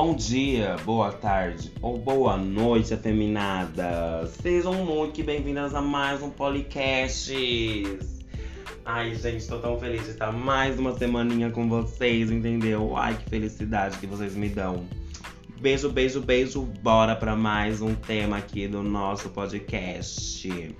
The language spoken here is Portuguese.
Bom dia, boa tarde ou boa noite, afeminadas. Sejam muito bem-vindas a mais um podcast. Ai, gente, tô tão feliz de estar mais uma semaninha com vocês, entendeu? Ai, que felicidade que vocês me dão. Beijo, beijo, beijo. Bora para mais um tema aqui do nosso podcast.